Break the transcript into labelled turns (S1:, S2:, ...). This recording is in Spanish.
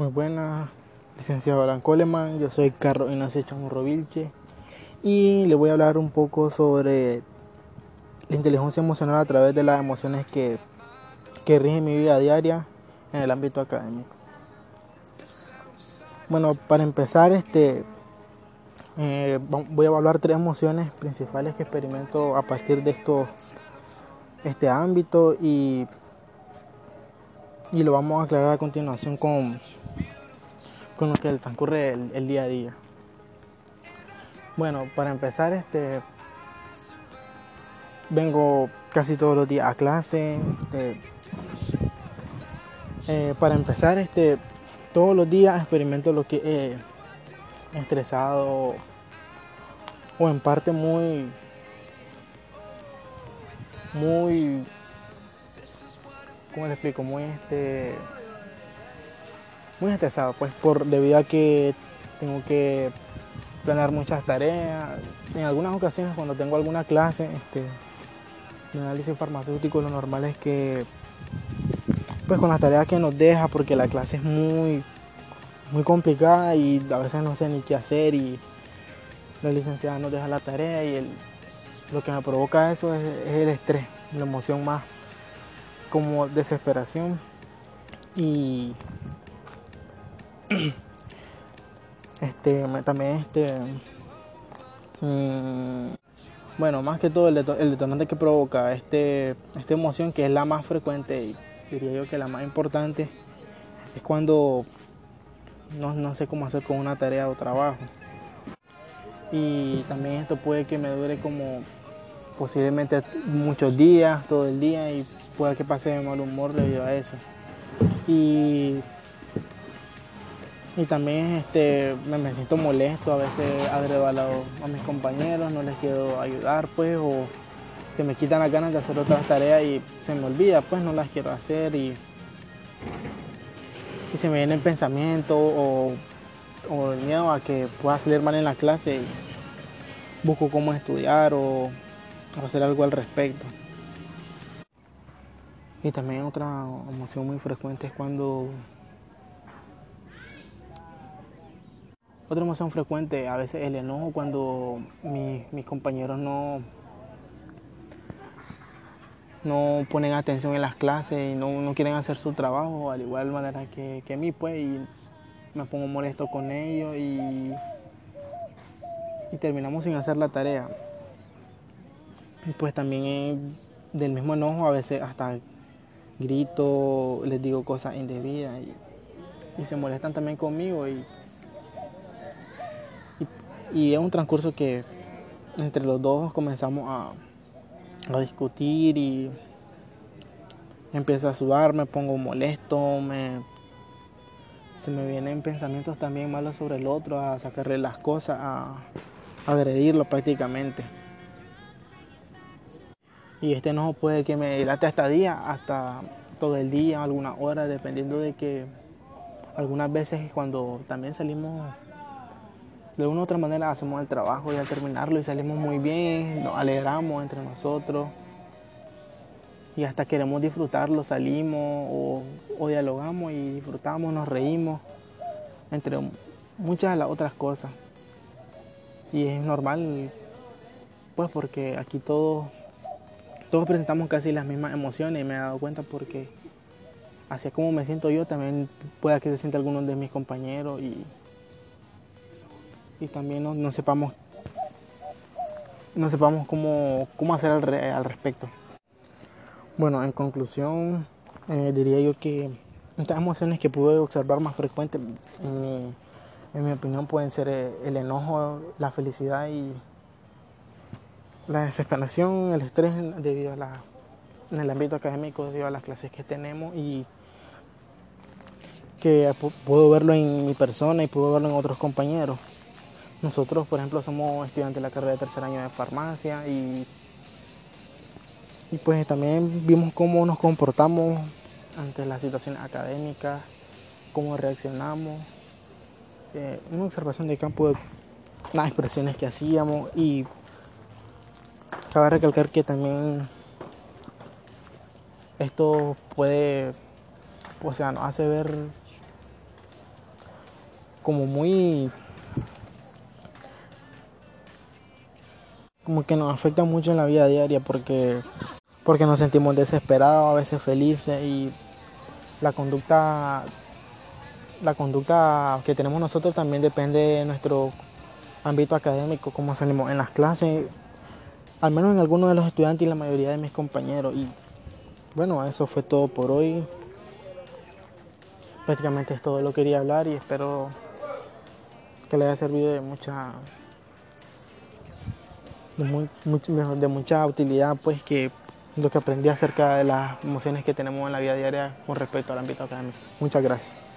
S1: Muy buenas, licenciado Alan Coleman, yo soy Carlos Ignacio Chamorro Vilche y le voy a hablar un poco sobre la inteligencia emocional a través de las emociones que, que rigen mi vida diaria en el ámbito académico. Bueno, para empezar, este, eh, voy a evaluar tres emociones principales que experimento a partir de esto, este ámbito y, y lo vamos a aclarar a continuación con, con lo que transcurre el, día a día. Bueno, para empezar, este vengo casi todos los días a clase. Este, eh, para empezar, este todos los días experimento lo que he estresado o en parte muy muy ¿cómo le explico? muy este muy estresado, pues por debido a que tengo que planear muchas tareas. En algunas ocasiones cuando tengo alguna clase este, de análisis farmacéutico, lo normal es que pues con las tareas que nos deja, porque la clase es muy, muy complicada y a veces no sé ni qué hacer y la licenciada nos deja la tarea y lo que me provoca eso es el estrés, la emoción más como desesperación y este, también este, mm, bueno, más que todo el, detonante que provoca este, esta emoción, que es la más frecuente y diría yo que la más importante, es cuando no, no sé cómo hacer con una tarea o trabajo. Y también esto puede que me dure como posiblemente muchos días, todo el día, y pueda que pase de mal humor debido a eso. Y y también este, me, siento molesto, a veces agredo a, a, mis compañeros, no les quiero ayudar, pues, o se me quitan las ganas de hacer otras tareas y se me olvida, pues, no las quiero hacer y, y se me viene el pensamiento o, o, el miedo a que pueda salir mal en la clase y busco cómo estudiar o hacer algo al respecto. Y también otra emoción muy frecuente es cuando Otra emoción frecuente, a veces el enojo cuando mis compañeros no, no ponen atención en las clases y no, quieren hacer su trabajo, al igual manera que, que mí, pues, y me pongo molesto con ellos y, y terminamos sin hacer la tarea. Pues también del mismo enojo a veces hasta grito, les digo cosas indebidas y, se molestan también conmigo y y es un transcurso que entre los dos comenzamos a, discutir y empieza a sudar, me pongo molesto, me, se me vienen pensamientos también malos sobre el otro, a sacarle las cosas, a, agredirlo prácticamente. Y este enojo puede que me dilate hasta día, hasta todo el día, algunas horas, dependiendo de que algunas veces cuando también salimos de una u otra manera hacemos el trabajo y al terminarlo y salimos muy bien, nos alegramos entre nosotros y hasta queremos disfrutarlo, salimos o, dialogamos y disfrutamos, nos reímos, entre muchas de las otras cosas. Y es normal, pues porque aquí todos, todos presentamos casi las mismas emociones y me he dado cuenta porque así como me siento yo, también pueda que se sienta algunos de mis compañeros y y también no, sepamos no sepamos cómo, cómo hacer al, respecto. Bueno, en conclusión, eh, diría yo que estas emociones que pude observar más frecuentes, en mi, opinión, pueden ser eh, el enojo, la felicidad y la desesperación, el estrés debido a la, en el ámbito académico, debido a las clases que tenemos y que puedo verlo en mi persona y puedo verlo en otros compañeros. Nosotros, por ejemplo, somos estudiantes de la carrera de tercer año de farmacia y, y pues también vimos cómo nos comportamos ante las situaciones académicas, cómo reaccionamos, eh, una observación de campo de las expresiones que hacíamos y cabe recalcar que también esto puede, o sea, nos hace ver como muy como que nos afecta mucho en la vida diaria porque porque nos sentimos desesperados, a veces felices y la conducta la conducta que tenemos nosotros también depende de nuestro ámbito académico, cómo salimos en las clases, al menos en algunos de los estudiantes y la mayoría de mis compañeros. Y bueno, eso fue todo por hoy. Prácticamente es todo lo que quería hablar y espero que le haya servido de mucha de, de mucha utilidad pues que lo que aprendí acerca de las emociones que tenemos en la vida diaria con respecto al ámbito académico. Muchas gracias.